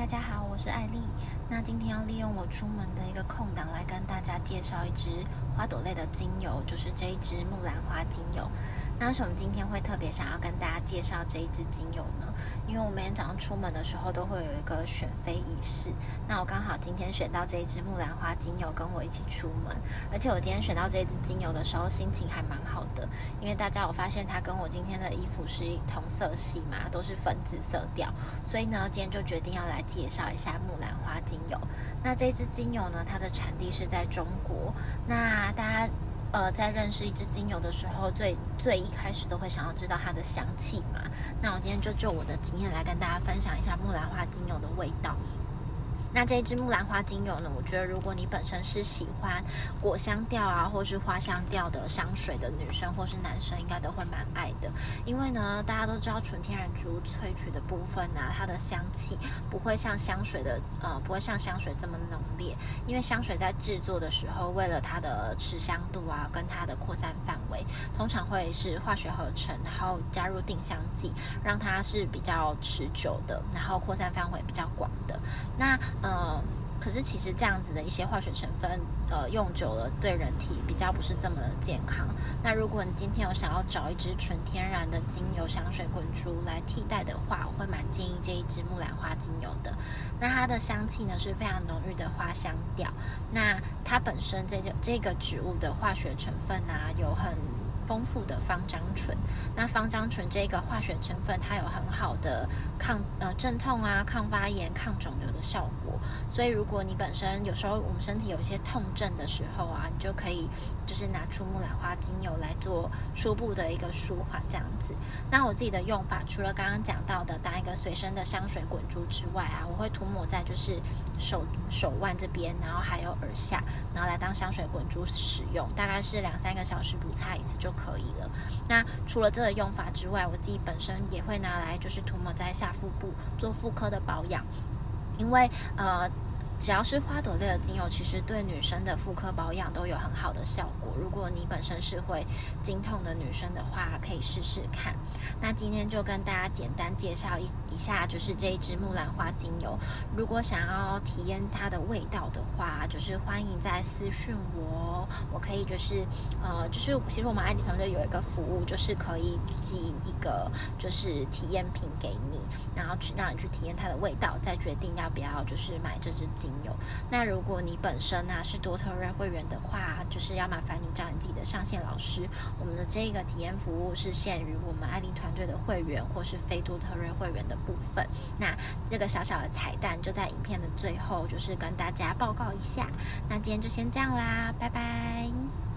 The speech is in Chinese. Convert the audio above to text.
大家好，我是艾丽。那今天要利用我出门的一个空档来跟大家介绍一支花朵类的精油，就是这一支木兰花精油。那为什么今天会特别想要跟大家介绍这一支精油呢？因为我每天早上出门的时候都会有一个选妃仪式。那我刚好今天选到这一支木兰花精油，跟我一起出门。而且我今天选到这一支精油的时候，心情还蛮好的，因为大家有发现它跟我今天的衣服是同色系嘛，都是粉紫色调，所以呢，今天就决定要来。介绍一下木兰花精油。那这支精油呢，它的产地是在中国。那大家呃在认识一支精油的时候，最最一开始都会想要知道它的香气嘛。那我今天就就我的经验来跟大家分享一下木兰花精油的味道。那这一支木兰花精油呢？我觉得如果你本身是喜欢果香调啊，或是花香调的香水的女生或是男生，应该都会蛮爱的。因为呢，大家都知道纯天然植物萃取的部分啊，它的香气不会像香水的呃，不会像香水这么浓烈。因为香水在制作的时候，为了它的持香度啊，跟它的扩散范围，通常会是化学合成，然后加入定香剂，让它是比较持久的，然后扩散范围比较广的。那呃，呃可是其实这样子的一些化学成分，呃，用久了对人体比较不是这么的健康。那如果你今天有想要找一支纯天然的精油香水滚珠来替代的话，我会蛮建议这一支木兰花精油的。那它的香气呢是非常浓郁的花香调。那它本身这个这个植物的化学成分啊，有很丰富的芳樟醇，那芳樟醇这个化学成分，它有很好的抗呃镇痛啊、抗发炎、抗肿瘤的效果。所以，如果你本身有时候我们身体有一些痛症的时候啊，你就可以就是拿出木兰花精油来做初步的一个舒缓这样子。那我自己的用法，除了刚刚讲到的当一个随身的香水滚珠之外啊，我会涂抹在就是手手腕这边，然后还有耳下，然后来当香水滚珠使用，大概是两三个小时补擦一次就。可以了。那除了这个用法之外，我自己本身也会拿来就是涂抹在下腹部做妇科的保养，因为呃。只要是花朵类的精油，其实对女生的妇科保养都有很好的效果。如果你本身是会经痛的女生的话，可以试试看。那今天就跟大家简单介绍一一下，就是这一支木兰花精油。如果想要体验它的味道的话，就是欢迎在私讯我，我可以就是呃，就是其实我们爱迪团队有一个服务，就是可以寄一个就是体验品给你，然后去让你去体验它的味道，再决定要不要就是买这支精。有，那如果你本身呢是多特瑞会员的话，就是要麻烦你找你自己的上线老师。我们的这个体验服务是限于我们爱丽团队的会员或是非多特瑞会员的部分。那这个小小的彩蛋就在影片的最后，就是跟大家报告一下。那今天就先这样啦，拜拜。